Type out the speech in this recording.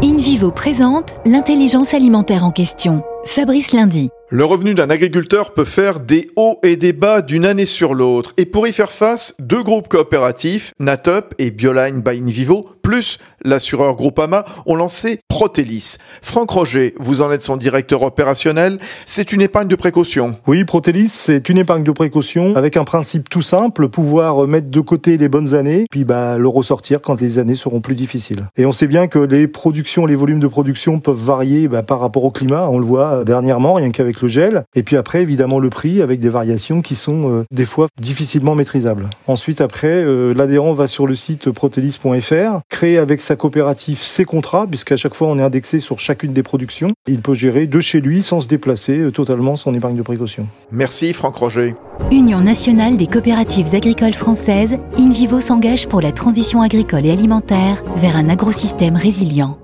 in Présente l'intelligence alimentaire en question. Fabrice Lundi. Le revenu d'un agriculteur peut faire des hauts et des bas d'une année sur l'autre. Et pour y faire face, deux groupes coopératifs, Natup et Bioline by InVivo, plus l'assureur Groupama, ont lancé Protélis. Franck Roger, vous en êtes son directeur opérationnel. C'est une épargne de précaution. Oui, Protélis, c'est une épargne de précaution avec un principe tout simple, pouvoir mettre de côté les bonnes années, puis bah, le ressortir quand les années seront plus difficiles. Et on sait bien que les productions, les volumes de production peuvent varier bah, par rapport au climat. On le voit dernièrement, rien qu'avec le gel. Et puis après, évidemment, le prix avec des variations qui sont euh, des fois difficilement maîtrisables. Ensuite, après, euh, l'adhérent va sur le site protelis.fr, créer avec sa coopérative ses contrats, puisqu'à chaque fois on est indexé sur chacune des productions. Il peut gérer de chez lui sans se déplacer euh, totalement son épargne de précaution. Merci Franck Roger. Union nationale des coopératives agricoles françaises, InVivo s'engage pour la transition agricole et alimentaire vers un agrosystème résilient.